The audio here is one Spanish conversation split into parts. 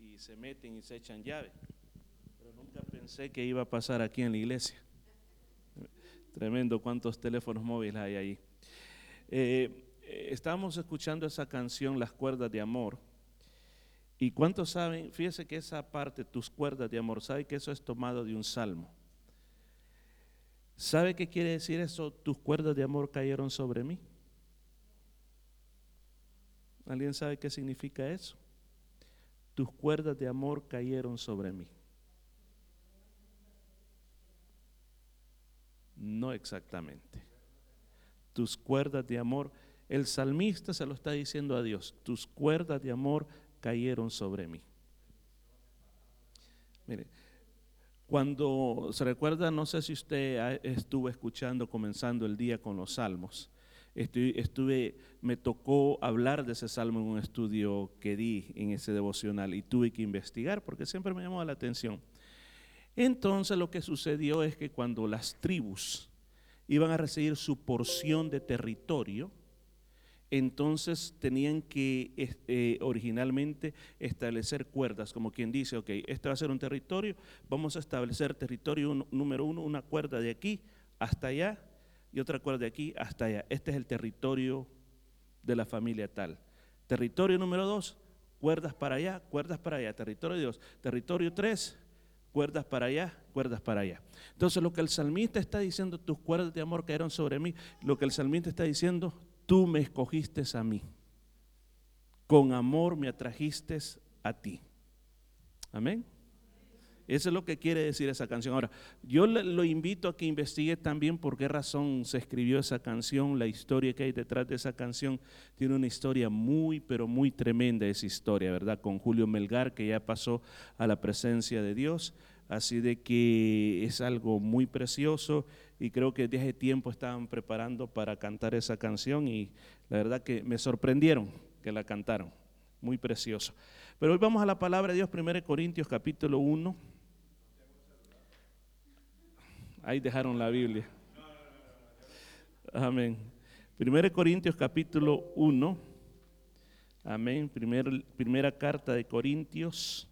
y se meten y se echan llave. Pero nunca pensé que iba a pasar aquí en la iglesia. Tremendo cuántos teléfonos móviles hay ahí. Eh, eh, estábamos escuchando esa canción, Las cuerdas de amor. ¿Y cuántos saben? Fíjese que esa parte, tus cuerdas de amor, ¿sabe que eso es tomado de un salmo? ¿Sabe qué quiere decir eso? Tus cuerdas de amor cayeron sobre mí. ¿Alguien sabe qué significa eso? Tus cuerdas de amor cayeron sobre mí. No exactamente. Tus cuerdas de amor, el salmista se lo está diciendo a Dios, tus cuerdas de amor cayeron sobre mí. Mire, cuando se recuerda, no sé si usted estuvo escuchando comenzando el día con los salmos. Me tocó hablar de ese salmo en un estudio que di en ese devocional y tuve que investigar porque siempre me llamó la atención. Entonces lo que sucedió es que cuando las tribus iban a recibir su porción de territorio, entonces tenían que eh, originalmente establecer cuerdas, como quien dice, ok, este va a ser un territorio, vamos a establecer territorio número uno, una cuerda de aquí hasta allá y otra cuerda de aquí hasta allá. Este es el territorio de la familia tal. Territorio número dos, cuerdas para allá, cuerdas para allá. Territorio dos. Territorio tres, cuerdas para allá, cuerdas para allá. Entonces lo que el salmista está diciendo, tus cuerdas de amor cayeron sobre mí, lo que el salmista está diciendo, tú me escogiste a mí, con amor me atrajiste a ti. Amén. Eso es lo que quiere decir esa canción. Ahora, yo lo invito a que investigue también por qué razón se escribió esa canción, la historia que hay detrás de esa canción. Tiene una historia muy, pero muy tremenda esa historia, ¿verdad? Con Julio Melgar, que ya pasó a la presencia de Dios. Así de que es algo muy precioso y creo que desde tiempo estaban preparando para cantar esa canción y la verdad que me sorprendieron que la cantaron. Muy precioso. Pero hoy vamos a la palabra de Dios, 1 Corintios capítulo 1. Ahí dejaron la Biblia. Amén. 1 Corintios capítulo 1. Amén. primera carta de Corintios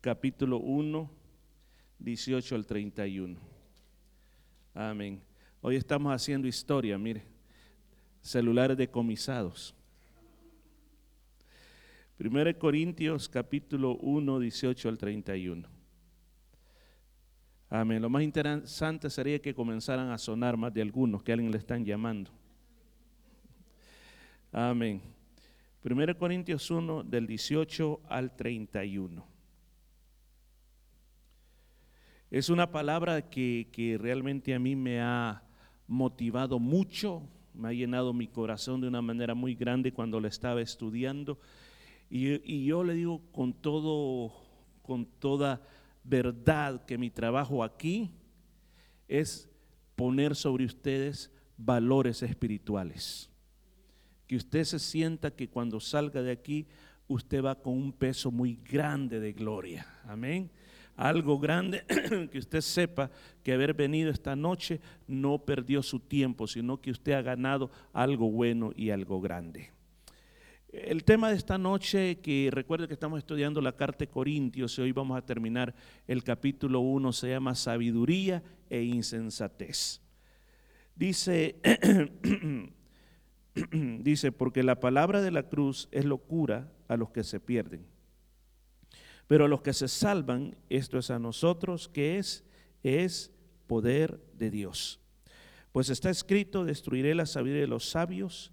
capítulo 1, 18 al 31. Amén. Hoy estamos haciendo historia, mire. Celulares decomisados. 1 Corintios capítulo 1, 18 al 31. Amén. Lo más interesante sería que comenzaran a sonar más de algunos, que alguien le están llamando. Amén. 1 Corintios 1 del 18 al 31. Es una palabra que, que, realmente a mí me ha motivado mucho, me ha llenado mi corazón de una manera muy grande cuando la estaba estudiando. Y, y yo le digo con todo, con toda verdad que mi trabajo aquí es poner sobre ustedes valores espirituales. Que usted se sienta que cuando salga de aquí, usted va con un peso muy grande de gloria. Amén. Algo grande que usted sepa que haber venido esta noche no perdió su tiempo, sino que usted ha ganado algo bueno y algo grande. El tema de esta noche, que recuerde que estamos estudiando la carta de Corintios y hoy vamos a terminar el capítulo 1, se llama Sabiduría e Insensatez. Dice, dice, porque la palabra de la cruz es locura a los que se pierden, pero a los que se salvan, esto es a nosotros, que es, es poder de Dios. Pues está escrito, destruiré la sabiduría de los sabios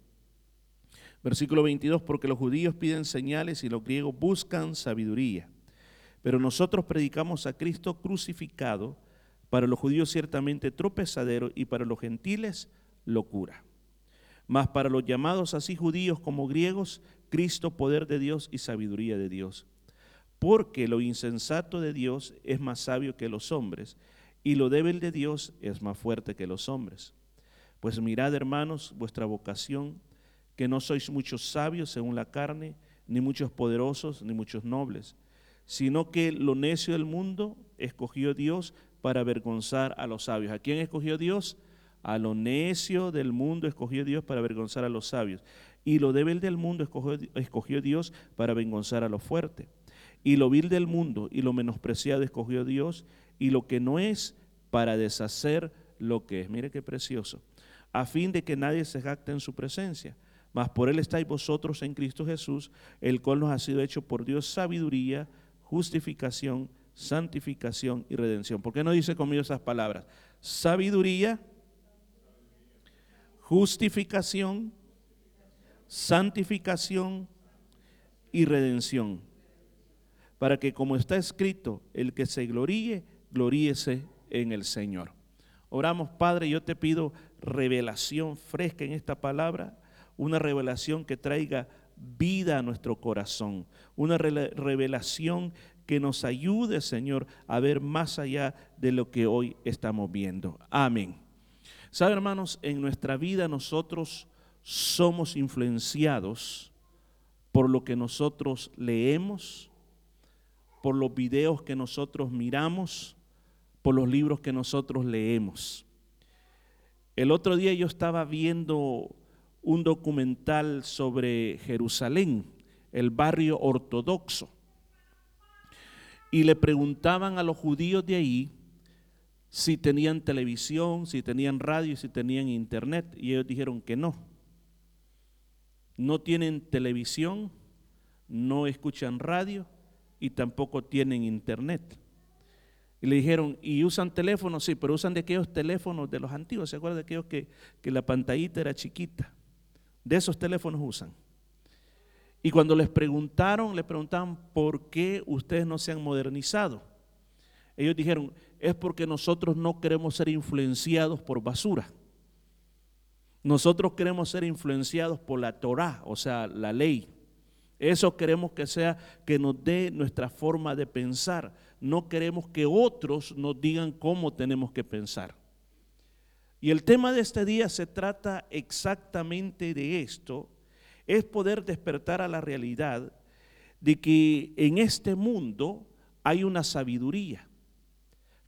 Versículo 22, porque los judíos piden señales y los griegos buscan sabiduría. Pero nosotros predicamos a Cristo crucificado, para los judíos ciertamente tropezadero y para los gentiles locura. Mas para los llamados así judíos como griegos, Cristo poder de Dios y sabiduría de Dios. porque lo insensato de Dios es más sabio que los hombres, y lo débil de Dios es más fuerte que los hombres. Pues mirad, hermanos, vuestra vocación, que no sois muchos sabios según la carne, ni muchos poderosos, ni muchos nobles, sino que lo necio del mundo escogió Dios para avergonzar a los sabios. ¿A quién escogió Dios? A lo necio del mundo escogió Dios para avergonzar a los sabios. Y lo débil del mundo escogió, Dios para avergonzar a los fuertes. Y lo vil del mundo y lo menospreciado escogió Dios y lo que no es para deshacer lo que es. Mire qué precioso. A fin de que nadie se jacte en su presencia. Mas por él estáis vosotros en Cristo Jesús, el cual nos ha sido hecho por Dios sabiduría, justificación, santificación y redención. ¿Por qué no dice conmigo esas palabras? Sabiduría, justificación, santificación y redención para que como está escrito, el que se gloríe, gloríese en el Señor. Oramos, Padre, yo te pido revelación fresca en esta palabra, una revelación que traiga vida a nuestro corazón, una revelación que nos ayude, Señor, a ver más allá de lo que hoy estamos viendo. Amén. Sabe, hermanos, en nuestra vida nosotros somos influenciados por lo que nosotros leemos, por los videos que nosotros miramos, por los libros que nosotros leemos. El otro día yo estaba viendo un documental sobre Jerusalén, el barrio ortodoxo, y le preguntaban a los judíos de ahí si tenían televisión, si tenían radio, si tenían internet, y ellos dijeron que no. No tienen televisión, no escuchan radio y tampoco tienen internet. Y le dijeron, ¿y usan teléfonos? Sí, pero usan de aquellos teléfonos de los antiguos. ¿Se acuerdan de aquellos que, que la pantallita era chiquita? De esos teléfonos usan. Y cuando les preguntaron, les preguntaban, ¿por qué ustedes no se han modernizado? Ellos dijeron, es porque nosotros no queremos ser influenciados por basura. Nosotros queremos ser influenciados por la Torah, o sea, la ley. Eso queremos que sea que nos dé nuestra forma de pensar. No queremos que otros nos digan cómo tenemos que pensar. Y el tema de este día se trata exactamente de esto. Es poder despertar a la realidad de que en este mundo hay una sabiduría,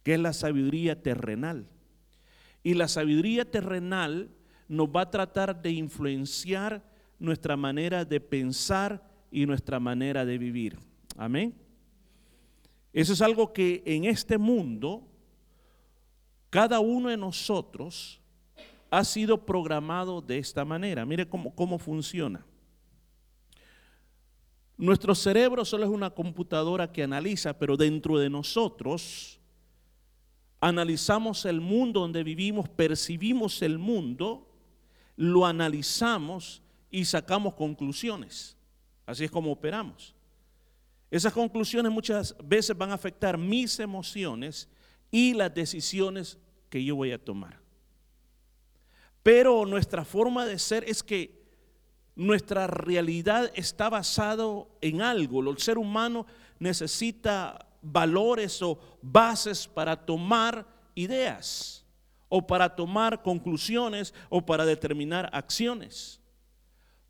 que es la sabiduría terrenal. Y la sabiduría terrenal nos va a tratar de influenciar nuestra manera de pensar y nuestra manera de vivir. Amén. Eso es algo que en este mundo, cada uno de nosotros ha sido programado de esta manera. Mire cómo, cómo funciona. Nuestro cerebro solo es una computadora que analiza, pero dentro de nosotros analizamos el mundo donde vivimos, percibimos el mundo, lo analizamos y sacamos conclusiones. Así es como operamos. Esas conclusiones muchas veces van a afectar mis emociones y las decisiones que yo voy a tomar. Pero nuestra forma de ser es que nuestra realidad está basado en algo. El ser humano necesita valores o bases para tomar ideas o para tomar conclusiones o para determinar acciones.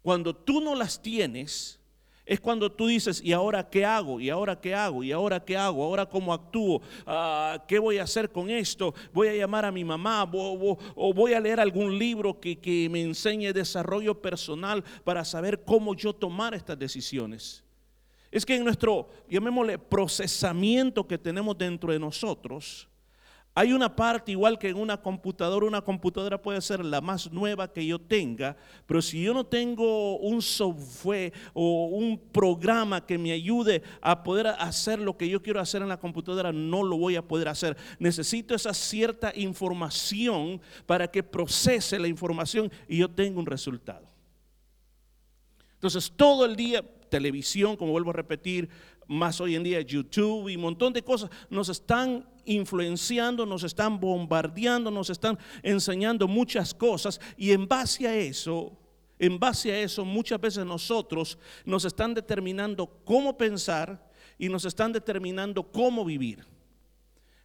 Cuando tú no las tienes, es cuando tú dices, ¿y ahora qué hago? ¿Y ahora qué hago? ¿Y ahora qué hago? ¿Ahora cómo actúo? Ah, ¿Qué voy a hacer con esto? ¿Voy a llamar a mi mamá? ¿O voy a leer algún libro que, que me enseñe desarrollo personal para saber cómo yo tomar estas decisiones? Es que en nuestro, llamémosle, procesamiento que tenemos dentro de nosotros, hay una parte igual que en una computadora, una computadora puede ser la más nueva que yo tenga, pero si yo no tengo un software o un programa que me ayude a poder hacer lo que yo quiero hacer en la computadora, no lo voy a poder hacer. Necesito esa cierta información para que procese la información y yo tenga un resultado. Entonces, todo el día, televisión, como vuelvo a repetir, más hoy en día YouTube y un montón de cosas, nos están influenciando, nos están bombardeando, nos están enseñando muchas cosas y en base a eso, en base a eso muchas veces nosotros nos están determinando cómo pensar y nos están determinando cómo vivir.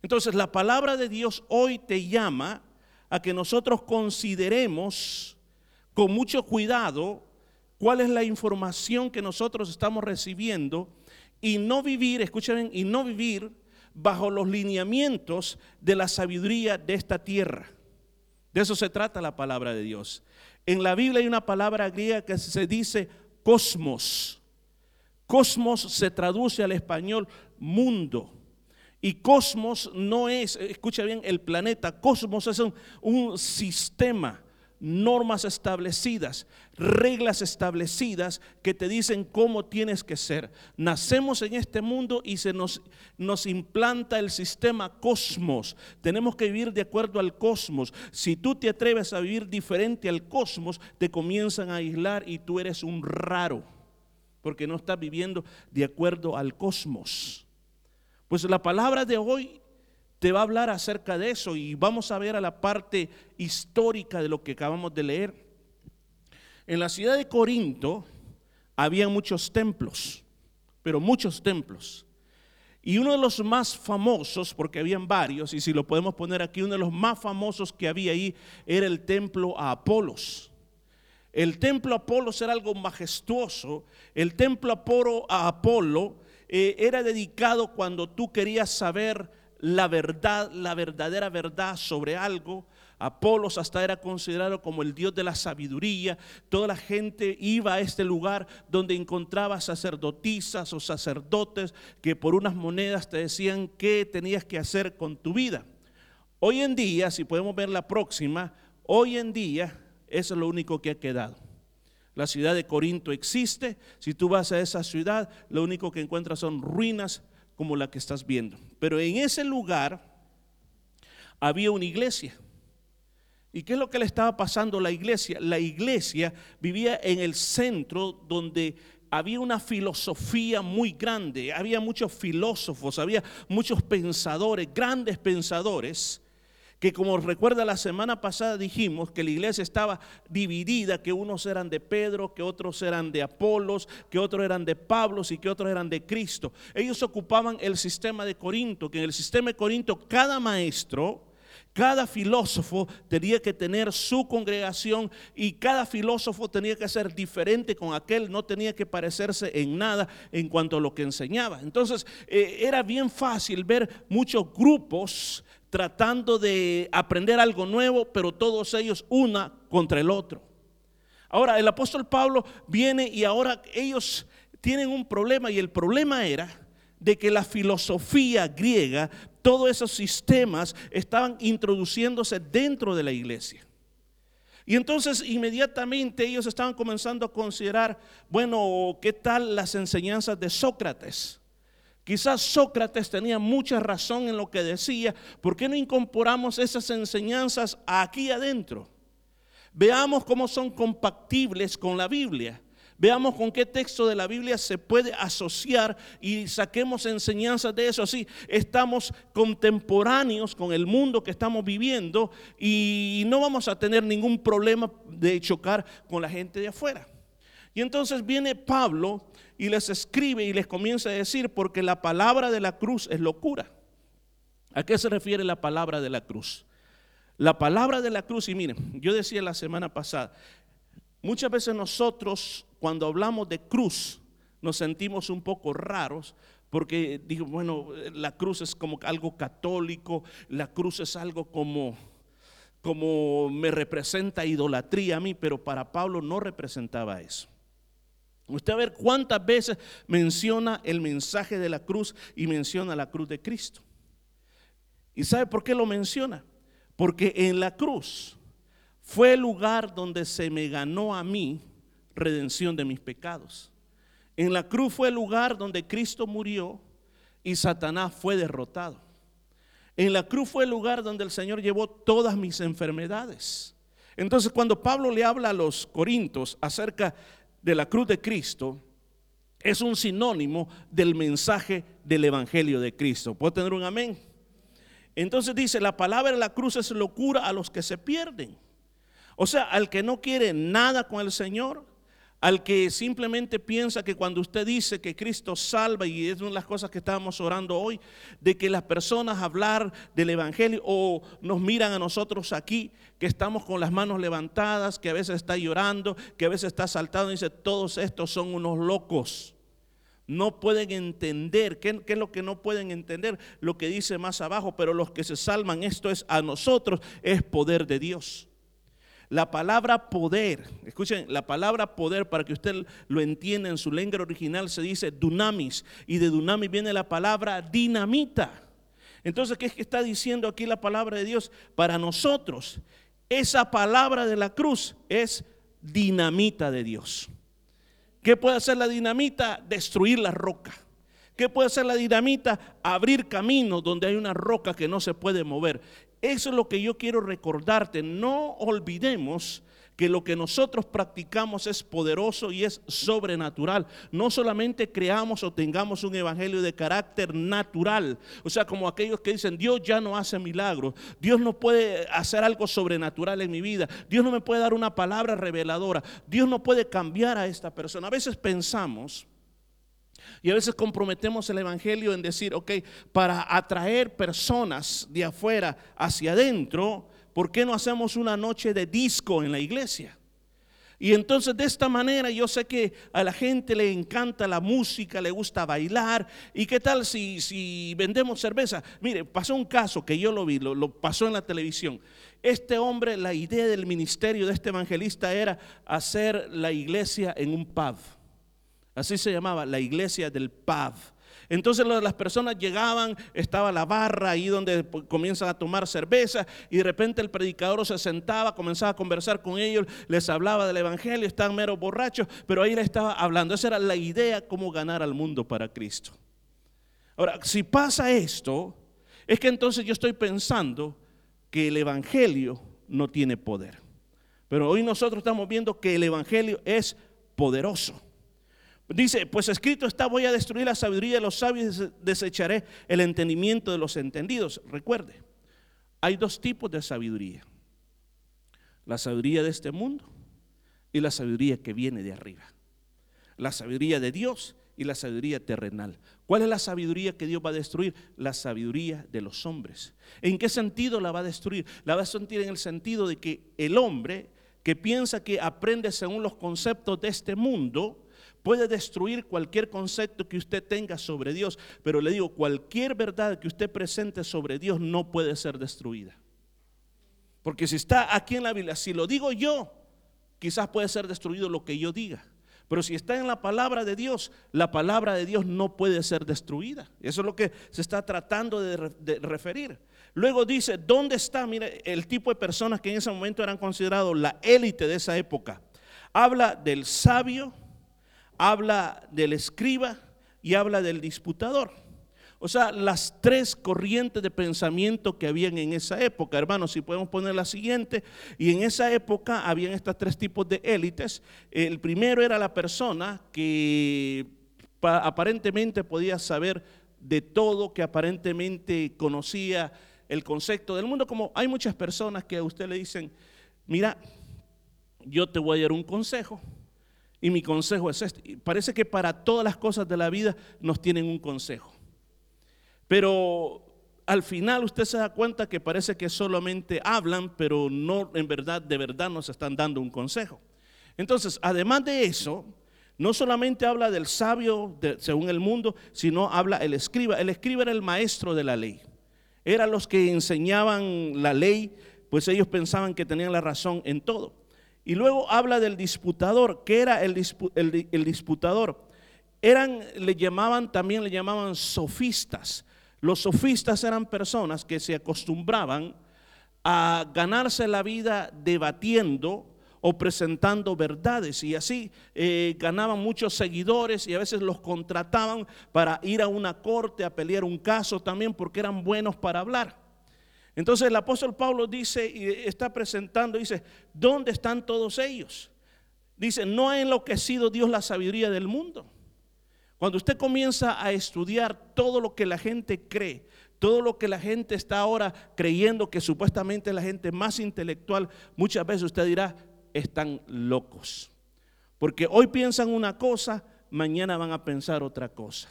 Entonces la palabra de Dios hoy te llama a que nosotros consideremos con mucho cuidado cuál es la información que nosotros estamos recibiendo y no vivir, escuchen, y no vivir bajo los lineamientos de la sabiduría de esta tierra. De eso se trata la palabra de Dios. En la Biblia hay una palabra griega que se dice cosmos. Cosmos se traduce al español mundo. Y cosmos no es, escucha bien, el planeta. Cosmos es un, un sistema normas establecidas, reglas establecidas que te dicen cómo tienes que ser. Nacemos en este mundo y se nos, nos implanta el sistema cosmos. Tenemos que vivir de acuerdo al cosmos. Si tú te atreves a vivir diferente al cosmos, te comienzan a aislar y tú eres un raro, porque no estás viviendo de acuerdo al cosmos. Pues la palabra de hoy te va a hablar acerca de eso y vamos a ver a la parte histórica de lo que acabamos de leer. En la ciudad de Corinto había muchos templos, pero muchos templos. Y uno de los más famosos, porque habían varios, y si lo podemos poner aquí, uno de los más famosos que había ahí era el templo a Apolos. El templo a Apolos era algo majestuoso. El templo a Apolo eh, era dedicado cuando tú querías saber la verdad, la verdadera verdad sobre algo. Apolos hasta era considerado como el dios de la sabiduría. Toda la gente iba a este lugar donde encontraba sacerdotisas o sacerdotes que por unas monedas te decían qué tenías que hacer con tu vida. Hoy en día, si podemos ver la próxima, hoy en día eso es lo único que ha quedado. La ciudad de Corinto existe. Si tú vas a esa ciudad, lo único que encuentras son ruinas como la que estás viendo. Pero en ese lugar había una iglesia. ¿Y qué es lo que le estaba pasando a la iglesia? La iglesia vivía en el centro donde había una filosofía muy grande, había muchos filósofos, había muchos pensadores, grandes pensadores, que como recuerda la semana pasada dijimos que la iglesia estaba dividida, que unos eran de Pedro, que otros eran de Apolos, que otros eran de Pablo y que otros eran de Cristo. Ellos ocupaban el sistema de Corinto, que en el sistema de Corinto cada maestro, cada filósofo tenía que tener su congregación y cada filósofo tenía que ser diferente con aquel, no tenía que parecerse en nada en cuanto a lo que enseñaba. Entonces eh, era bien fácil ver muchos grupos tratando de aprender algo nuevo, pero todos ellos una contra el otro. Ahora, el apóstol Pablo viene y ahora ellos tienen un problema y el problema era de que la filosofía griega, todos esos sistemas estaban introduciéndose dentro de la iglesia. Y entonces inmediatamente ellos estaban comenzando a considerar, bueno, ¿qué tal las enseñanzas de Sócrates? Quizás Sócrates tenía mucha razón en lo que decía. ¿Por qué no incorporamos esas enseñanzas aquí adentro? Veamos cómo son compatibles con la Biblia. Veamos con qué texto de la Biblia se puede asociar y saquemos enseñanzas de eso. Así estamos contemporáneos con el mundo que estamos viviendo y no vamos a tener ningún problema de chocar con la gente de afuera. Y entonces viene Pablo y les escribe y les comienza a decir, porque la palabra de la cruz es locura. ¿A qué se refiere la palabra de la cruz? La palabra de la cruz, y miren, yo decía la semana pasada, muchas veces nosotros cuando hablamos de cruz nos sentimos un poco raros porque digo, bueno, la cruz es como algo católico, la cruz es algo como como me representa idolatría a mí, pero para Pablo no representaba eso. Usted a ver cuántas veces menciona el mensaje de la cruz y menciona la cruz de Cristo. ¿Y sabe por qué lo menciona? Porque en la cruz fue el lugar donde se me ganó a mí redención de mis pecados. En la cruz fue el lugar donde Cristo murió y Satanás fue derrotado. En la cruz fue el lugar donde el Señor llevó todas mis enfermedades. Entonces cuando Pablo le habla a los corintos acerca de la cruz de Cristo es un sinónimo del mensaje del Evangelio de Cristo. ¿Puedo tener un amén? Entonces dice, la palabra de la cruz es locura a los que se pierden. O sea, al que no quiere nada con el Señor, al que simplemente piensa que cuando usted dice que Cristo salva, y es una de las cosas que estábamos orando hoy, de que las personas hablar del Evangelio o nos miran a nosotros aquí, que estamos con las manos levantadas, que a veces está llorando, que a veces está saltando y dice, todos estos son unos locos. No pueden entender, ¿qué, ¿qué, es lo que no pueden entender? Lo que dice más abajo, pero los que se salvan, esto es a nosotros, es poder de Dios. La palabra poder, escuchen, la palabra poder, para que usted lo entienda en su lengua original, se dice dunamis, y de dunamis viene la palabra dinamita. Entonces, ¿qué es que está diciendo aquí la palabra de Dios? Para nosotros, esa palabra de la cruz es dinamita de Dios. ¿Qué puede hacer la dinamita? Destruir la roca. ¿Qué puede hacer la dinamita? Abrir camino donde hay una roca que no se puede mover. Eso es lo que yo quiero recordarte. No olvidemos que lo que nosotros practicamos es poderoso y es sobrenatural. No solamente creamos o tengamos un evangelio de carácter natural, o sea, como aquellos que dicen, Dios ya no hace milagros, Dios no puede hacer algo sobrenatural en mi vida, Dios no me puede dar una palabra reveladora, Dios no puede cambiar a esta persona. A veces pensamos y a veces comprometemos el Evangelio en decir, ok, para atraer personas de afuera hacia adentro, ¿por qué no hacemos una noche de disco en la iglesia? Y entonces de esta manera yo sé que a la gente le encanta la música, le gusta bailar. ¿Y qué tal si, si vendemos cerveza? Mire, pasó un caso que yo lo vi, lo, lo pasó en la televisión. Este hombre, la idea del ministerio de este evangelista era hacer la iglesia en un pub. Así se llamaba, la iglesia del pub. Entonces las personas llegaban, estaba la barra ahí donde comienzan a tomar cerveza y de repente el predicador se sentaba, comenzaba a conversar con ellos, les hablaba del evangelio, estaban meros borrachos, pero ahí le estaba hablando. Esa era la idea, cómo ganar al mundo para Cristo. Ahora, si pasa esto, es que entonces yo estoy pensando que el evangelio no tiene poder. Pero hoy nosotros estamos viendo que el evangelio es poderoso. Dice, pues escrito está, voy a destruir la sabiduría de los sabios y desecharé el entendimiento de los entendidos. Recuerde, hay dos tipos de sabiduría. La sabiduría de este mundo y la sabiduría que viene de arriba. La sabiduría de Dios y la sabiduría terrenal. ¿Cuál es la sabiduría que Dios va a destruir? La sabiduría de los hombres. ¿En qué sentido la va a destruir? La va a destruir en el sentido de que el hombre que piensa que aprende según los conceptos de este mundo, puede destruir cualquier concepto que usted tenga sobre Dios, pero le digo, cualquier verdad que usted presente sobre Dios no puede ser destruida. Porque si está aquí en la Biblia, si lo digo yo, quizás puede ser destruido lo que yo diga. Pero si está en la palabra de Dios, la palabra de Dios no puede ser destruida. Eso es lo que se está tratando de, referir. Luego dice, ¿dónde está? Mire, el tipo de personas que en ese momento eran considerados la élite de esa época. Habla del sabio, habla del escriba y habla del disputador. O sea, las tres corrientes de pensamiento que habían en esa época, hermanos, si podemos poner la siguiente, y en esa época habían estos tres tipos de élites. El primero era la persona que aparentemente podía saber de todo, que aparentemente conocía el concepto del mundo, como hay muchas personas que a usted le dicen, mira, yo te voy a dar un consejo, y mi consejo es este. Parece que para todas las cosas de la vida nos tienen un consejo. Pero al final usted se da cuenta que parece que solamente hablan, pero no en verdad, de verdad nos están dando un consejo. Entonces, además de eso, no solamente habla del sabio según el mundo, sino habla el escriba. El escriba era el maestro de la ley. Eran los que enseñaban la ley, pues ellos pensaban que tenían la razón en todo. Y luego habla del disputador. ¿Qué era el, disputador? Eran, le llamaban, también le llamaban sofistas. Los sofistas eran personas que se acostumbraban a ganarse la vida debatiendo o presentando verdades y así eh, ganaban muchos seguidores y a veces los contrataban para ir a una corte a pelear un caso también porque eran buenos para hablar. Entonces el apóstol Pablo dice y está presentando, dice, ¿dónde están todos ellos? Dice, no ha enloquecido Dios la sabiduría del mundo. Cuando usted comienza a estudiar todo lo que la gente cree, todo lo que la gente está ahora creyendo que supuestamente es la gente más intelectual, muchas veces usted dirá, están locos. Porque hoy piensan una cosa, mañana van a pensar otra cosa.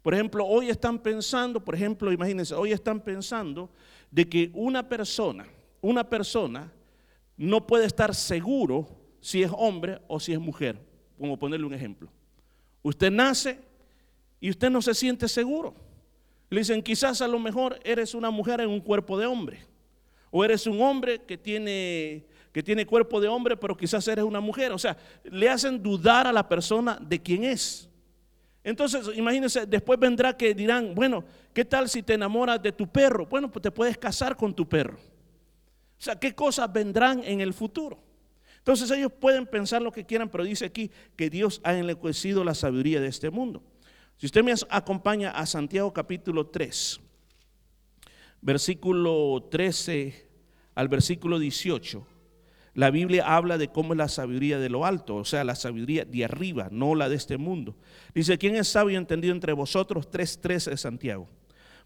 Por ejemplo, hoy están pensando, por ejemplo, imagínense, hoy están pensando de que una persona, una persona no puede estar seguro si es hombre o si es mujer, como ponerle un ejemplo. Usted nace y usted no se siente seguro. Le dicen, quizás a lo mejor eres una mujer en un cuerpo de hombre. O eres un hombre que tiene, que tiene cuerpo de hombre, pero quizás eres una mujer. O sea, le hacen dudar a la persona de quién es. Entonces, imagínense, después vendrá que dirán, bueno, ¿qué tal si te enamoras de tu perro? Bueno, pues te puedes casar con tu perro. O sea, ¿qué cosas vendrán en el futuro? Entonces ellos pueden pensar lo que quieran, pero dice aquí que Dios ha enlecuecido la sabiduría de este mundo. Si usted me acompaña a Santiago capítulo 3, versículo 13 al versículo 18, la Biblia habla de cómo es la sabiduría de lo alto, o sea, la sabiduría de arriba, no la de este mundo. Dice, ¿quién es sabio y entendido entre vosotros? 3.13 de Santiago.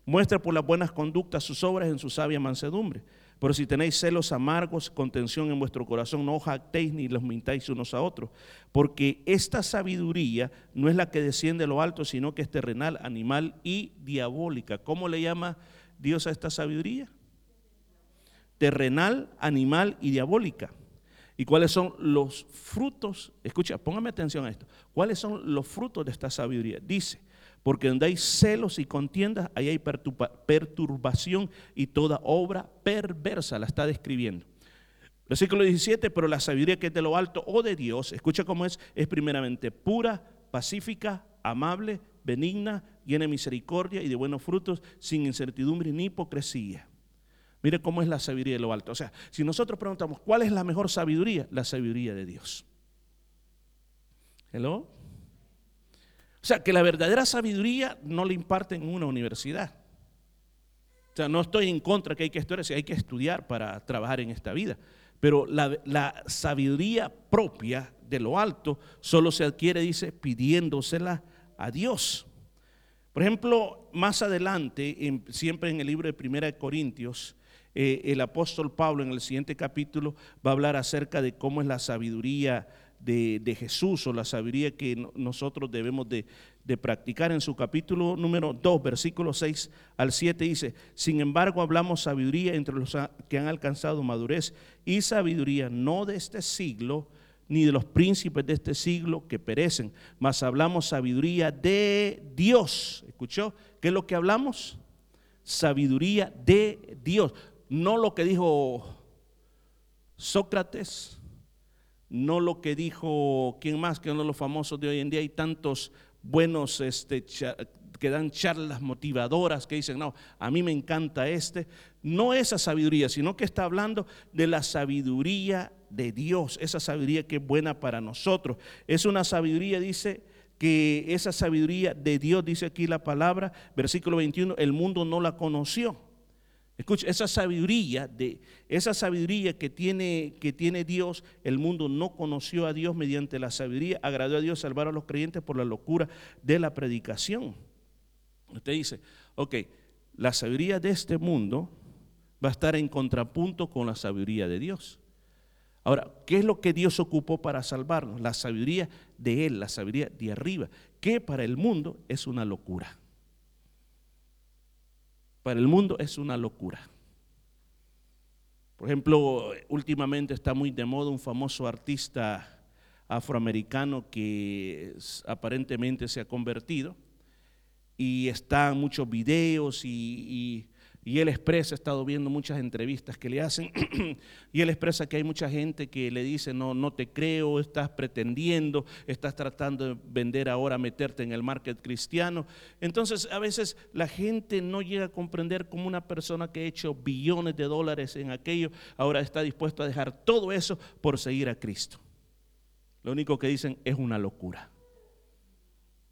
Muestra por las buenas conductas sus obras en su sabia mansedumbre. Pero si tenéis celos amargos, contención en vuestro corazón, no jactéis ni los mintáis unos a otros. Porque esta sabiduría no es la que desciende de lo alto, sino que es terrenal, animal y diabólica. ¿Cómo le llama Dios a esta sabiduría? Terrenal, animal y diabólica. ¿Y cuáles son los frutos? Escucha, póngame atención a esto. ¿Cuáles son los frutos de esta sabiduría? Dice, porque donde hay celos y contiendas, ahí hay perturbación y toda obra perversa, la está describiendo. Versículo 17, pero la sabiduría que es de lo alto o de Dios, escucha cómo es, es primeramente pura, pacífica, amable, benigna, llena de misericordia y de buenos frutos, sin incertidumbre ni hipocresía. Mire cómo es la sabiduría de lo alto. O sea, si nosotros preguntamos, ¿cuál es la mejor sabiduría? La sabiduría de Dios. ¿Hello? O sea, que la verdadera sabiduría no le imparte en una universidad. O sea, no estoy en contra que hay que estudiar, si hay que estudiar para trabajar en esta vida. Pero la, la, sabiduría propia de lo alto solo se adquiere, dice, pidiéndosela a Dios. Por ejemplo, más adelante, siempre en el libro de Primera de Corintios, eh, el apóstol Pablo en el siguiente capítulo va a hablar acerca de cómo es la sabiduría de, Jesús o la sabiduría que nosotros debemos de, practicar. En su capítulo número 2, versículo 6 al 7 dice, sin embargo hablamos sabiduría entre los que han alcanzado madurez y sabiduría no de este siglo, ni de los príncipes de este siglo que perecen, mas hablamos sabiduría de Dios. ¿Escuchó? ¿Qué es lo que hablamos? Sabiduría de Dios. No lo que dijo Sócrates, no lo que dijo, ¿quién más que uno de los famosos de hoy en día? Hay tantos buenos este, que dan charlas motivadoras, que dicen, no, a mí me encanta este. No esa sabiduría, sino que está hablando de la sabiduría de Dios, esa sabiduría que es buena para nosotros. Es una sabiduría, dice, que esa sabiduría de Dios, dice aquí la palabra, versículo 21, el mundo no la conoció. Escucha, esa sabiduría, de, esa sabiduría que tiene, que tiene Dios, el mundo no conoció a Dios mediante la sabiduría, agradó a Dios salvar a los creyentes por la locura de la predicación. Usted dice, ok, la sabiduría de este mundo va a estar en contrapunto con la sabiduría de Dios. Ahora, ¿qué es lo que Dios ocupó para salvarnos? La sabiduría de Él, la sabiduría de arriba, que para el mundo es una locura para el mundo es una locura. Por ejemplo, últimamente está muy de moda un famoso artista afroamericano que aparentemente se ha convertido y están muchos videos y, y él expresa, he estado viendo muchas entrevistas que le hacen, y él expresa que hay mucha gente que le dice, no, no te creo, estás pretendiendo, estás tratando de vender ahora, meterte en el market cristiano. Entonces a veces la gente no llega a comprender cómo una persona que ha hecho billones de dólares en aquello, ahora está dispuesto a dejar todo eso por seguir a Cristo. Lo único que dicen es una locura.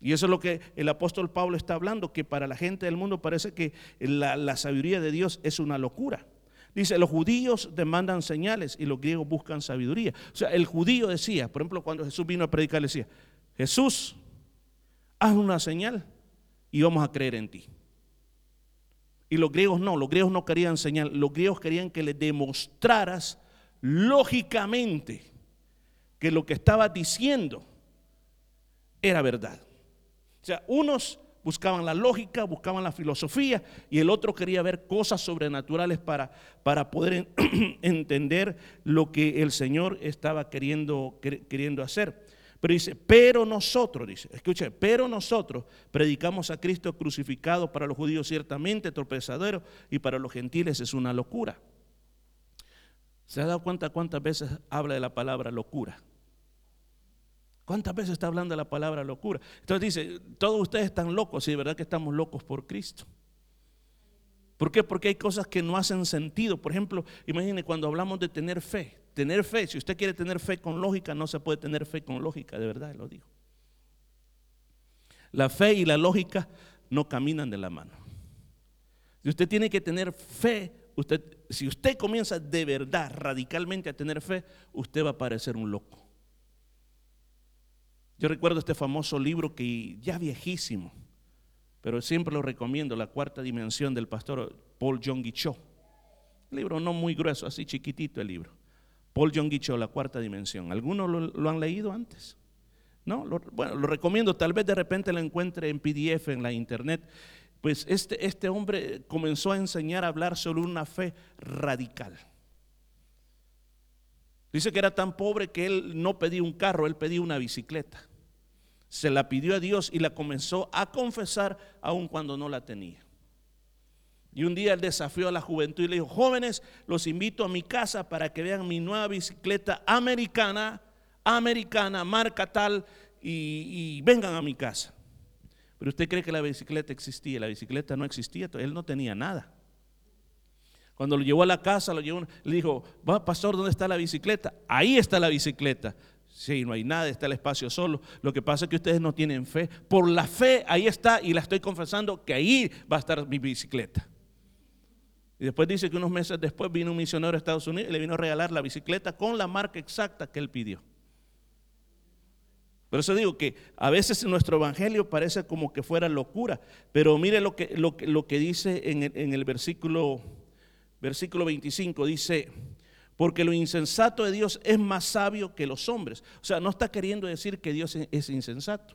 Y eso es lo que el apóstol Pablo está hablando, que para la gente del mundo parece que la, sabiduría de Dios es una locura. Dice, los judíos demandan señales y los griegos buscan sabiduría. O sea, el judío decía, por ejemplo, cuando Jesús vino a predicar, decía, Jesús, haz una señal y vamos a creer en ti. Y los griegos no, los griegos no querían señal, los griegos querían que le demostraras lógicamente que lo que estaba diciendo era verdad. O sea, unos buscaban la lógica, buscaban la filosofía y el otro quería ver cosas sobrenaturales para, para poder entender lo que el Señor estaba queriendo, queriendo hacer. Pero dice, pero nosotros, dice, escuche, pero nosotros predicamos a Cristo crucificado para los judíos ciertamente tropezadero y para los gentiles es una locura. ¿Se ha dado cuenta cuántas veces habla de la palabra locura? ¿Cuántas veces está hablando la palabra locura? Entonces dice, todos ustedes están locos y de verdad que estamos locos por Cristo. ¿Por qué? Porque hay cosas que no hacen sentido. Por ejemplo, imagine cuando hablamos de tener fe. Tener fe, si usted quiere tener fe con lógica, no se puede tener fe con lógica, de verdad lo digo. La fe y la lógica no caminan de la mano. Si usted tiene que tener fe, usted, si usted comienza de verdad, radicalmente a tener fe, usted va a parecer un loco. Yo recuerdo este famoso libro que ya viejísimo, pero siempre lo recomiendo, La cuarta dimensión del pastor Paul John Cho. Libro no muy grueso, así chiquitito el libro. Paul John Cho, La cuarta dimensión. ¿Algunos lo, han leído antes? No, bueno, lo recomiendo, tal vez de repente lo encuentre en PDF en la internet. Pues este, este hombre comenzó a enseñar a hablar sobre una fe radical. Dice que era tan pobre que él no pedía un carro, él pedía una bicicleta se la pidió a Dios y la comenzó a confesar aun cuando no la tenía. Y un día él desafió a la juventud y le dijo, jóvenes, los invito a mi casa para que vean mi nueva bicicleta americana, americana, marca tal, y, vengan a mi casa. Pero usted cree que la bicicleta existía, la bicicleta no existía, él no tenía nada. Cuando lo llevó a la casa, lo llevó, le dijo, va, pastor, ¿dónde está la bicicleta? Ahí está la bicicleta. Sí, no hay nada, está el espacio solo. Lo que pasa es que ustedes no tienen fe. Por la fe, ahí está, y la estoy confesando que ahí va a estar mi bicicleta. Y después dice que unos meses después vino un misionero a Estados Unidos y le vino a regalar la bicicleta con la marca exacta que él pidió. Por eso digo que a veces nuestro evangelio parece como que fuera locura, pero mire lo que, lo, lo que dice en el, en el versículo, versículo 25, dice, porque lo insensato de Dios es más sabio que los hombres. O sea, no está queriendo decir que Dios es insensato.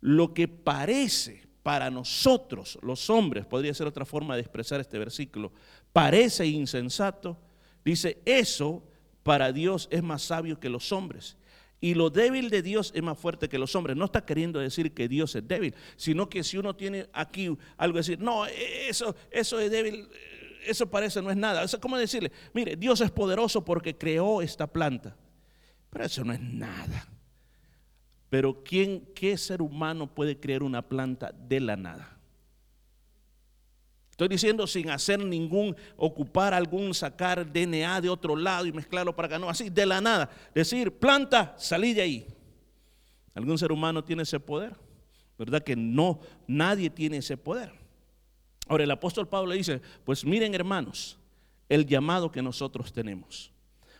Lo que parece para nosotros, los hombres, podría ser otra forma de expresar este versículo, parece insensato, dice, eso para Dios es más sabio que los hombres. Y lo débil de Dios es más fuerte que los hombres. No está queriendo decir que Dios es débil, sino que si uno tiene aquí algo decir, no, eso, eso es débil, eso parece no es nada. Es como decirle, mire, Dios es poderoso porque creó esta planta. Pero eso no es nada. Pero ¿quién, qué ser humano puede crear una planta de la nada? Estoy diciendo sin hacer ningún, ocupar algún, sacar DNA de otro lado y mezclarlo para acá. No, así, de la nada. Decir, planta, salí de ahí. ¿Algún ser humano tiene ese poder? ¿Verdad que no? Nadie tiene ese poder. Ahora el apóstol Pablo dice, pues miren hermanos, el llamado que nosotros tenemos.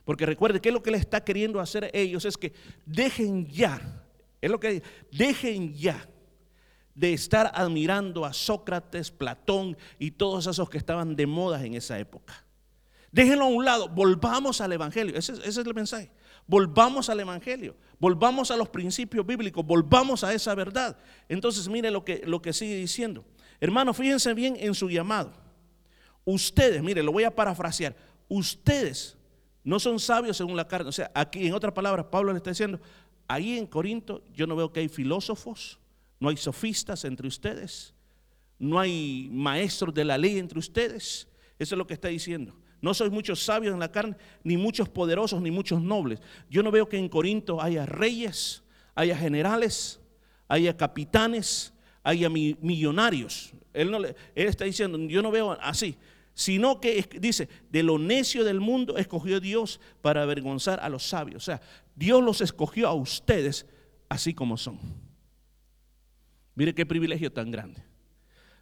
Porque recuerde que lo que le está queriendo hacer a ellos es que dejen ya, es lo que dejen ya de estar admirando a Sócrates, Platón y todos esos que estaban de moda en esa época. Déjenlo a un lado, volvamos al Evangelio. Ese, ese, es el mensaje. Volvamos al Evangelio, volvamos a los principios bíblicos, volvamos a esa verdad. Entonces, mire lo que, lo que sigue diciendo. Hermanos, fíjense bien en su llamado. Ustedes, mire, lo voy a parafrasear. Ustedes no son sabios según la carne. O sea, aquí en otras palabras, Pablo le está diciendo, ahí en Corinto yo no veo que hay filósofos, no hay sofistas entre ustedes, no hay maestros de la ley entre ustedes. Eso es lo que está diciendo. No sois muchos sabios en la carne, ni muchos poderosos, ni muchos nobles. Yo no veo que en Corinto haya reyes, haya generales, haya capitanes, haya millonarios. Él, no le, él está diciendo, yo no veo así, sino que dice, de lo necio del mundo escogió Dios para avergonzar a los sabios. O sea, Dios los escogió a ustedes así como son. Mire qué privilegio tan grande.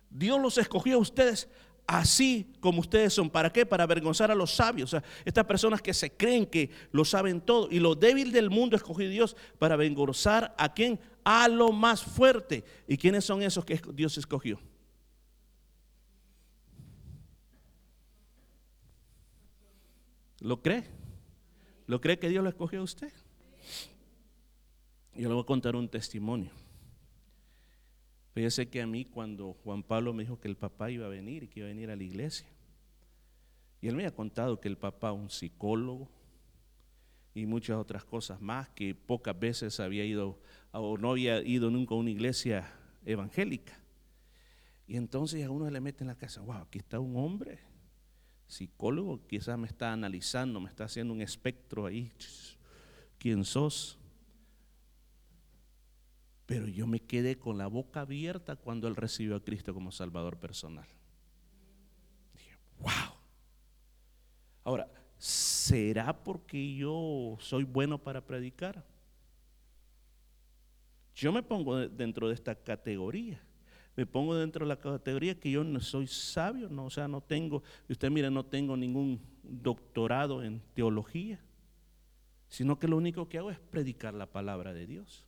Dios los escogió a ustedes así como ustedes son. ¿Para qué? Para avergonzar a los sabios. O sea, estas personas que se creen que lo saben todo. Y lo débil del mundo escogió Dios para avergonzar a quien? A lo más fuerte. ¿Y quiénes son esos que Dios escogió? ¿Lo cree? ¿Lo cree que Dios lo escogió a usted? Yo le voy a contar un testimonio. Fíjese que a mí cuando Juan Pablo me dijo que el papá iba a venir y que iba a venir a la iglesia, y él me ha contado que el papá un psicólogo y muchas otras cosas más, que pocas veces había ido o no había ido nunca a una iglesia evangélica. Y entonces a uno le mete en la casa, wow, aquí está un hombre psicólogo, quizás me está analizando, me está haciendo un espectro ahí. ¿Quién sos? Pero yo me quedé con la boca abierta cuando él recibió a Cristo como Salvador personal. Dije, wow. Ahora, ¿será porque yo soy bueno para predicar? Yo me pongo dentro de esta categoría. Me pongo dentro de la categoría que yo no soy sabio, no, o sea, no tengo, usted mire, no tengo ningún doctorado en teología, sino que lo único que hago es predicar la palabra de Dios.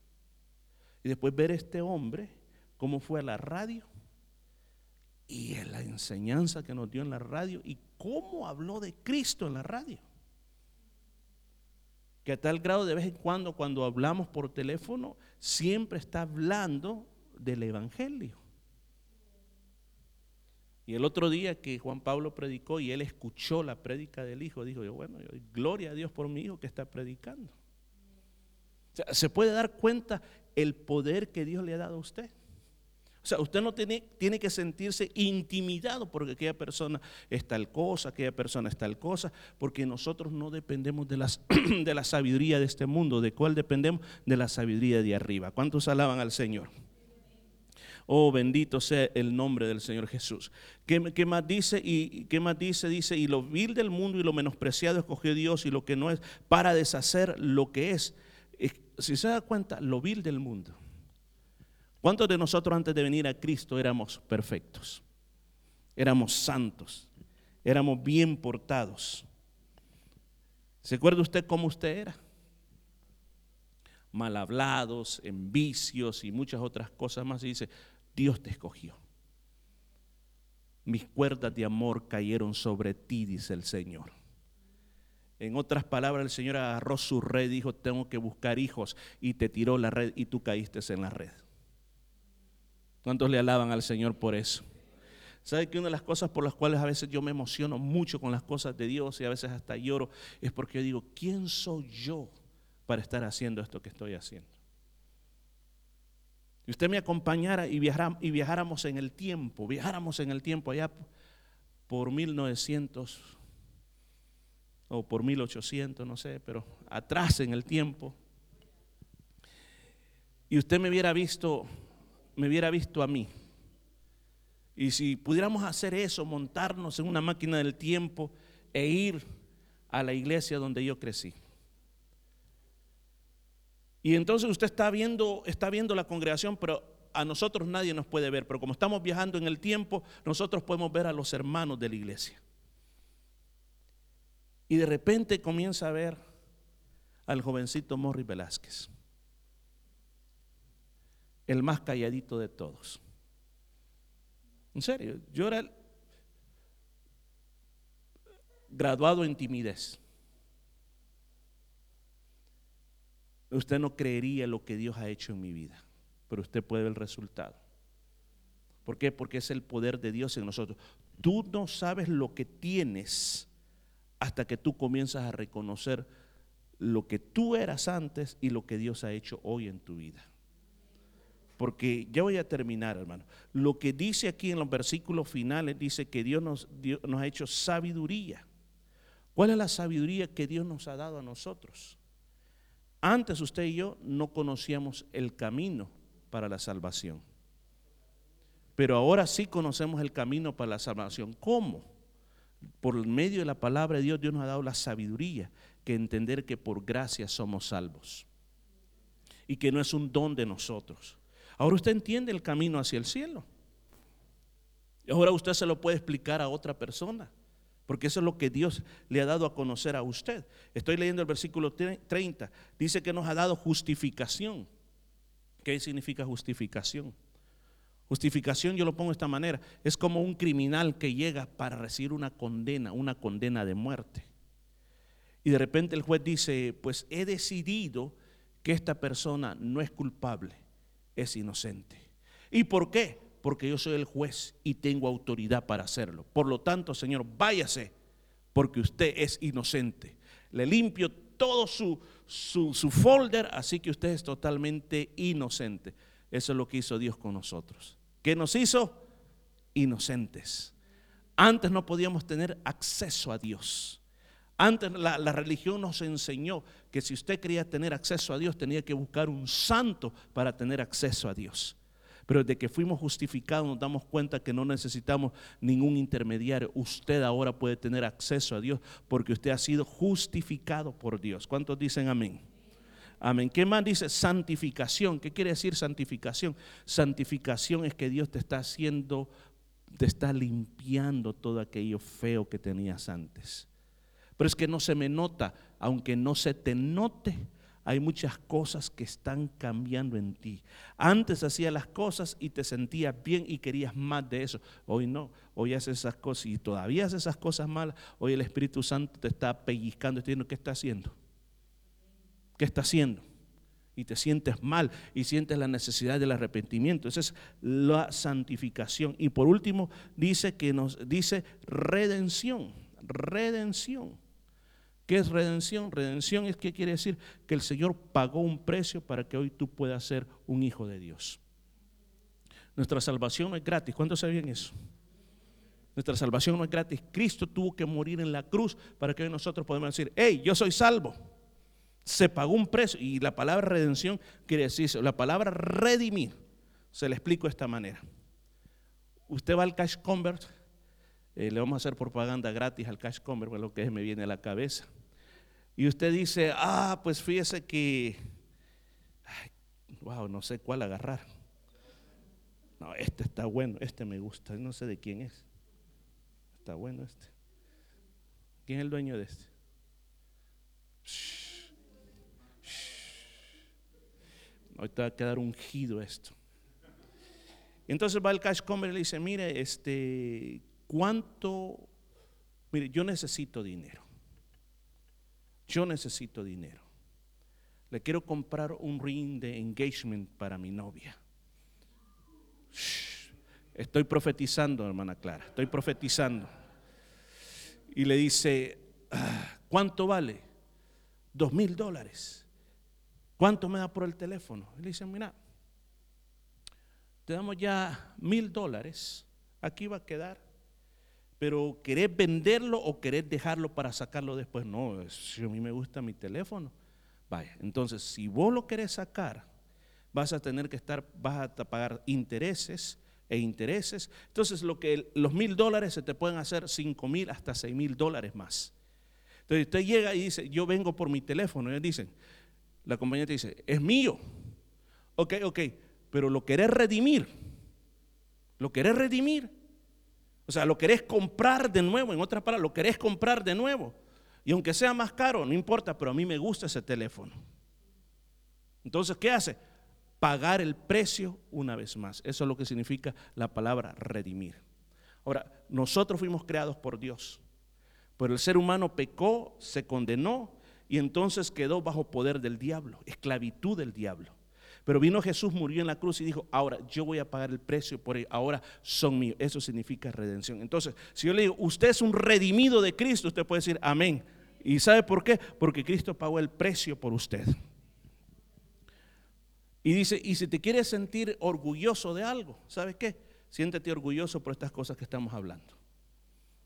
Y después ver este hombre, cómo fue a la radio y en la enseñanza que nos dio en la radio y cómo habló de Cristo en la radio. Que a tal grado de vez en cuando, cuando hablamos por teléfono, siempre está hablando del Evangelio. Y el otro día que Juan Pablo predicó y él escuchó la prédica del Hijo, dijo, bueno, gloria a Dios por mi Hijo que está predicando. se puede dar cuenta el poder que Dios le ha dado a usted. O sea, usted no tiene, tiene, que sentirse intimidado porque aquella persona es tal cosa, aquella persona es tal cosa, porque nosotros no dependemos de, las, de la sabiduría de este mundo. ¿De cuál dependemos? De la sabiduría de arriba. ¿Cuántos alaban al Señor? Oh, bendito sea el nombre del Señor Jesús. ¿Qué, ¿Qué, más dice? Y qué más dice? Dice, y lo vil del mundo y lo menospreciado escogió Dios y lo que no es para deshacer lo que es. Si se da cuenta, lo vil del mundo ¿Cuántos de nosotros antes de venir a Cristo éramos perfectos? Éramos santos, éramos bien portados. ¿Se acuerda usted cómo usted era? Mal hablados, en vicios y muchas otras cosas más. Y dice, Dios te escogió. Mis cuerdas de amor cayeron sobre ti, dice el Señor. En otras palabras, el Señor agarró su red y dijo, tengo que buscar hijos. Y te tiró la red y tú caíste en la red. ¿Cuántos le alaban al Señor por eso? ¿Sabe que una de las cosas por las cuales a veces yo me emociono mucho con las cosas de Dios y a veces hasta lloro es porque yo digo, ¿quién soy yo para estar haciendo esto que estoy haciendo? Si usted me acompañara y, y viajáramos en el tiempo, viajáramos en el tiempo allá por 1900 o por 1800, no sé, pero atrás en el tiempo, y usted me hubiera visto me hubiera visto a mí. Y si pudiéramos hacer eso, montarnos en una máquina del tiempo e ir a la iglesia donde yo crecí. Y entonces usted está viendo, está viendo la congregación, pero a nosotros nadie nos puede ver. Pero como estamos viajando en el tiempo, nosotros podemos ver a los hermanos de la iglesia. Y de repente comienza a ver al jovencito Morris Velázquez el más calladito de todos. En serio, yo era graduado en timidez. Usted no creería lo que Dios ha hecho en mi vida, pero usted puede ver el resultado. ¿Por qué? Porque es el poder de Dios en nosotros. Tú no sabes lo que tienes hasta que tú comienzas a reconocer lo que tú eras antes y lo que Dios ha hecho hoy en tu vida porque ya voy a terminar, hermano. Lo que dice aquí en los versículos finales dice que Dios nos, nos ha hecho sabiduría. ¿Cuál es la sabiduría que Dios nos ha dado a nosotros? Antes usted y yo no conocíamos el camino para la salvación. Pero ahora sí conocemos el camino para la salvación. ¿Cómo? Por medio de la palabra de Dios, Dios nos ha dado la sabiduría que entender que por gracia somos salvos. Y que no es un don de nosotros. Ahora usted entiende el camino hacia el cielo. Y ahora usted se lo puede explicar a otra persona, porque eso es lo que Dios le ha dado a conocer a usted. Estoy leyendo el versículo 30. Dice que nos ha dado justificación. ¿Qué significa justificación? Justificación yo lo pongo de esta manera. Es como un criminal que llega para recibir una condena, una condena de muerte. Y de repente el juez dice, pues he decidido que esta persona no es culpable, es inocente. ¿Y por qué? Porque yo soy el juez y tengo autoridad para hacerlo. Por lo tanto, Señor, váyase, porque usted es inocente. Le limpio todo su, su, folder, así que usted es totalmente inocente. Eso es lo que hizo Dios con nosotros. ¿Qué nos hizo? Inocentes. Antes no podíamos tener acceso a Dios. Antes la, la, religión nos enseñó que si usted quería tener acceso a Dios tenía que buscar un santo para tener acceso a Dios. Pero desde que fuimos justificados nos damos cuenta que no necesitamos ningún intermediario. Usted ahora puede tener acceso a Dios porque usted ha sido justificado por Dios. ¿Cuántos dicen amén? Amén. ¿Qué más dice? Santificación. ¿Qué quiere decir santificación? Santificación es que Dios te está haciendo, te está limpiando todo aquello feo que tenías antes. Pero es que no se me nota, aunque no se te note, hay muchas cosas que están cambiando en ti. Antes hacías las cosas y te sentías bien y querías más de eso. Hoy no, hoy haces esas cosas y todavía haces esas cosas malas. Hoy el Espíritu Santo te está pellizcando y te diciendo, ¿qué está haciendo? ¿Qué está haciendo? Y te sientes mal y sientes la necesidad del arrepentimiento. Esa es la santificación. Y por último, dice que nos dice redención. Redención. ¿Qué es redención? Redención es que quiere decir que el Señor pagó un precio para que hoy tú puedas ser un hijo de Dios. Nuestra salvación no es gratis. ¿Cuántos sabían eso? Nuestra salvación no es gratis. Cristo tuvo que morir en la cruz para que hoy nosotros podamos decir, hey, yo soy salvo. Se pagó un precio. Y la palabra redención quiere decir eso. La palabra redimir, se le explico de esta manera. Usted va al cash convert eh, le vamos a hacer propaganda gratis al Cash Convert, lo que me viene a la cabeza. Y usted dice, ah, pues fíjese que, wow, no sé cuál agarrar. No, este está bueno, este me gusta, no sé de quién es. Está bueno este. ¿Quién es el dueño de este? Ahorita va a quedar ungido esto. Entonces va el cash convert y le dice, mire, este, ¿Cuánto? Mire, yo necesito dinero. Yo necesito dinero. Le quiero comprar un ring de engagement para mi novia. Estoy profetizando, hermana Clara. Estoy profetizando. Y le dice, ah, ¿cuánto vale? Dos mil dólares. ¿Cuánto me da por el teléfono? Y le dice, mira, te damos ya mil dólares. Aquí va a quedar pero ¿querés venderlo o querés dejarlo para sacarlo después? No, si a mí me gusta mi teléfono. Vaya, entonces si vos lo querés sacar, vas a tener que estar, vas a pagar intereses e intereses. Entonces lo que los mil dólares se te pueden hacer cinco mil hasta seis mil dólares más. Entonces usted llega y dice, yo vengo por mi teléfono. Ellos dicen, la compañía te dice, es mío. Ok, ok, pero lo querés redimir. Lo querés redimir o sea, lo querés comprar de nuevo, en otras palabras, lo querés comprar de nuevo. Y aunque sea más caro, no importa, pero a mí me gusta ese teléfono. Entonces, ¿qué hace? Pagar el precio una vez más. Eso es lo que significa la palabra redimir. Ahora, nosotros fuimos creados por Dios, pero el ser humano pecó, se condenó y entonces quedó bajo poder del diablo, esclavitud del diablo. Pero vino Jesús, murió en la cruz y dijo, ahora yo voy a pagar el precio por ello, ahora son míos. Eso significa redención. Entonces, si yo le digo, usted es un redimido de Cristo, usted puede decir, amén. ¿Y sabe por qué? Porque Cristo pagó el precio por usted. Y dice, y si te quieres sentir orgulloso de algo, ¿sabes qué? Siéntete orgulloso por estas cosas que estamos hablando.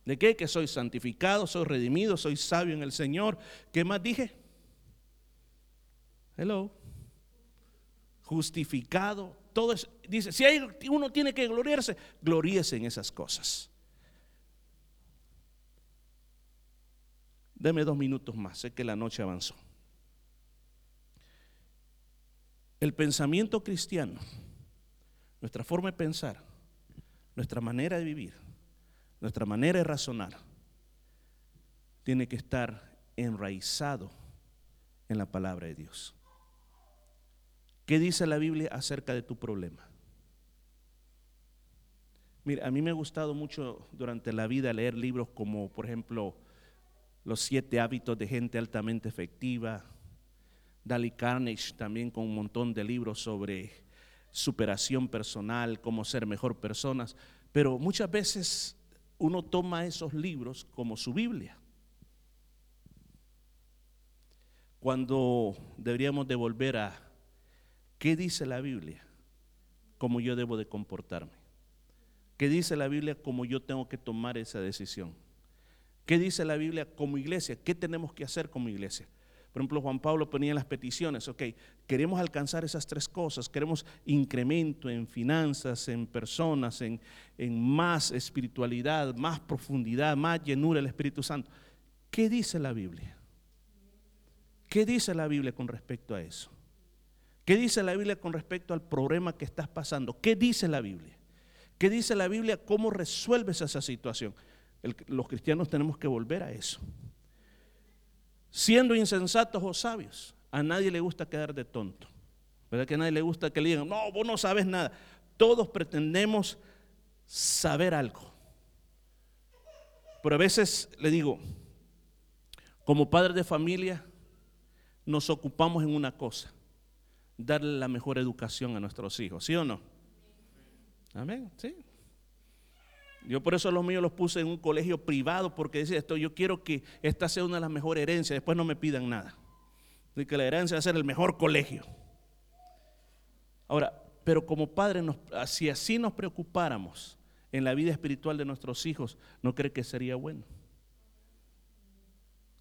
¿De qué? Que soy santificado, soy redimido, soy sabio en el Señor. ¿Qué más dije? Hello justificado, todo eso. Dice, si hay, uno tiene que gloriarse, gloríese en esas cosas. Deme dos minutos más, sé que la noche avanzó. El pensamiento cristiano, nuestra forma de pensar, nuestra manera de vivir, nuestra manera de razonar, tiene que estar enraizado en la palabra de Dios. ¿Qué dice la Biblia acerca de tu problema? Mira, a mí me ha gustado mucho durante la vida leer libros como, por ejemplo, Los siete hábitos de gente altamente efectiva. Dali Carnage también con un montón de libros sobre superación personal, cómo ser mejor personas. Pero muchas veces uno toma esos libros como su Biblia. Cuando deberíamos de volver a qué dice la Biblia, cómo yo debo de comportarme. ¿Qué dice la Biblia cómo yo tengo que tomar esa decisión? ¿Qué dice la Biblia como iglesia? ¿Qué tenemos que hacer como iglesia? Por ejemplo, Juan Pablo ponía las peticiones, ok, queremos alcanzar esas tres cosas, queremos incremento en finanzas, en personas, en, en más espiritualidad, más profundidad, más llenura del Espíritu Santo. ¿Qué dice la Biblia? ¿Qué dice la Biblia con respecto a eso? ¿Qué dice la Biblia con respecto al problema que estás pasando? ¿Qué dice la Biblia? ¿Qué dice la Biblia? ¿Cómo resuelves esa situación? los cristianos tenemos que volver a eso siendo insensatos o sabios. A nadie le gusta quedar de tonto. ¿Verdad que a nadie le gusta que le digan, no, vos no sabes nada? Todos pretendemos saber algo. Pero a veces le digo, como padres de familia, nos ocupamos en una cosa, darle la mejor educación a nuestros hijos, ¿sí o no? Amén, sí. Yo por eso los míos los puse en un colegio privado porque decía esto, yo quiero que esta sea una de las mejores herencias, después no me pidan nada. Y que la herencia va a ser el mejor colegio. Ahora, pero como padres, si así nos preocupáramos en la vida espiritual de nuestros hijos, ¿no cree que sería bueno?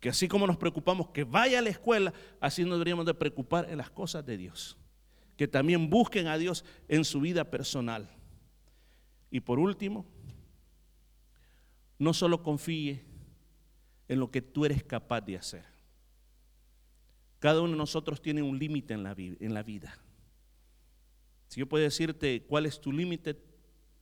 Que así como nos preocupamos que vaya a la escuela, así nos deberíamos de preocupar en las cosas de Dios. Que también busquen a Dios en su vida personal. Y por último, no solo confíe en lo que tú eres capaz de hacer. Cada uno de nosotros tiene un límite en, la, vida. Si yo puedo decirte cuál es tu límite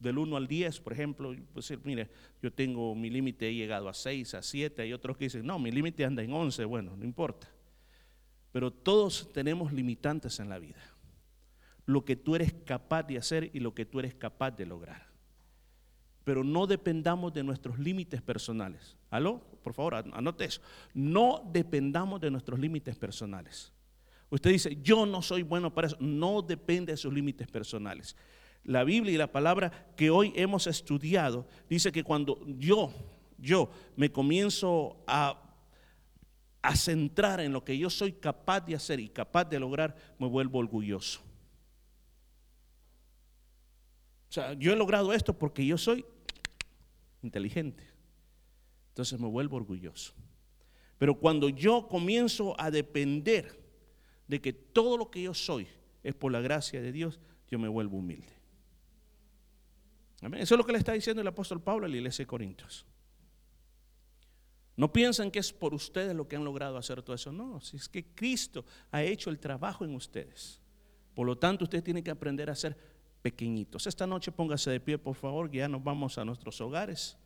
del 1 al 10, por ejemplo, pues decir, mire, yo tengo mi límite, he llegado a 6, a 7, hay otros que dicen, no, mi límite anda en 11, bueno, no importa. Pero todos tenemos limitantes en la vida. Lo que tú eres capaz de hacer y lo que tú eres capaz de lograr pero no dependamos de nuestros límites personales. ¿Aló? Por favor, anote eso. No dependamos de nuestros límites personales. Usted dice, yo no soy bueno para eso. No depende de sus límites personales. La Biblia y la palabra que hoy hemos estudiado dice que cuando yo, yo me comienzo a, a centrar en lo que yo soy capaz de hacer y capaz de lograr, me vuelvo orgulloso. O sea, yo he logrado esto porque yo soy inteligente. Entonces me vuelvo orgulloso. Pero cuando yo comienzo a depender de que todo lo que yo soy es por la gracia de Dios, yo me vuelvo humilde. Eso es lo que le está diciendo el apóstol Pablo a la iglesia de Corintios. No piensan que es por ustedes lo que han logrado hacer todo eso. No, si es que Cristo ha hecho el trabajo en ustedes. Por lo tanto, usted tiene que aprender a ser pequeñitos. Esta noche póngase de pie, por favor, que ya nos vamos a nuestros hogares.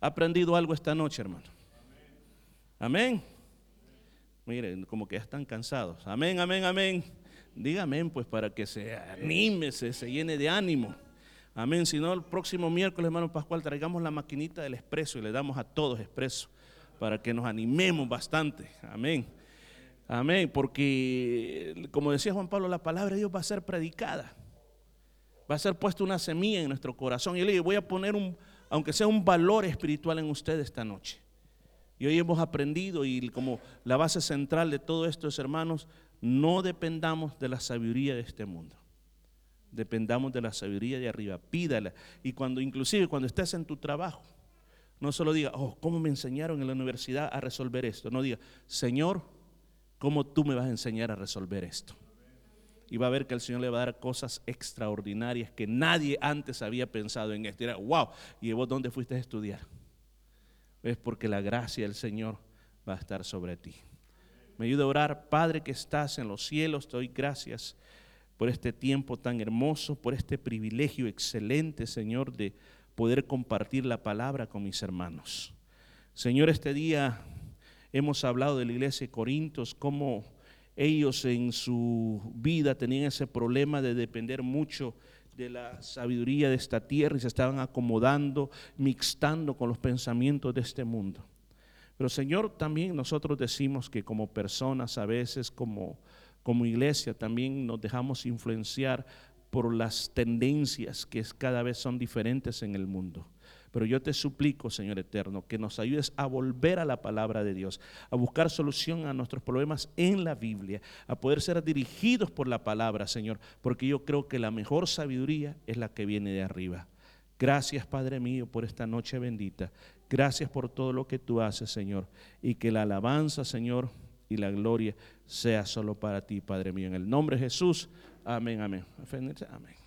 ¿Ha aprendido algo esta noche, hermano? Amén. Miren, como que ya están cansados. Amén, amén, amén. Dígame, pues, para que se anime, se, se llene de ánimo. Amén. Si no, el próximo miércoles, hermano Pascual, traigamos la maquinita del expreso y le damos a todos expreso para que nos animemos bastante. Amén. Amén. Porque, como decía Juan Pablo, la palabra de Dios va a ser predicada va a ser puesta una semilla en nuestro corazón. Y le digo, voy a poner un, aunque sea un valor espiritual en usted esta noche. Y hoy hemos aprendido y como la base central de todo esto es, hermanos, no dependamos de la sabiduría de este mundo. Dependamos de la sabiduría de arriba. Pídala. Y cuando, inclusive cuando estés en tu trabajo, no solo diga, oh, ¿cómo me enseñaron en la universidad a resolver esto? No diga, Señor, ¿cómo tú me vas a enseñar a resolver esto? y va a ver que el Señor le va a dar cosas extraordinarias que nadie antes había pensado en esto. Y era, wow, ¿y vos dónde fuiste a estudiar? Es porque la gracia del Señor va a estar sobre ti. Me ayuda a orar, Padre que estás en los cielos, te doy gracias por este tiempo tan hermoso, por este privilegio excelente, Señor, de poder compartir la palabra con mis hermanos. Señor, este día hemos hablado de la iglesia de Corintios, cómo ellos en su vida tenían ese problema de depender mucho de la sabiduría de esta tierra y se estaban acomodando, mixtando con los pensamientos de este mundo. Pero Señor, también nosotros decimos que como personas a veces, como, como iglesia, también nos dejamos influenciar por las tendencias que cada vez son diferentes en el mundo. Pero yo te suplico, Señor Eterno, que nos ayudes a volver a la palabra de Dios, a buscar solución a nuestros problemas en la Biblia, a poder ser dirigidos por la palabra, Señor, porque yo creo que la mejor sabiduría es la que viene de arriba. Gracias, Padre mío, por esta noche bendita. Gracias por todo lo que tú haces, Señor. Y que la alabanza, Señor, y la gloria sea solo para ti, Padre mío. En el nombre de Jesús. Amén, amén. Amén.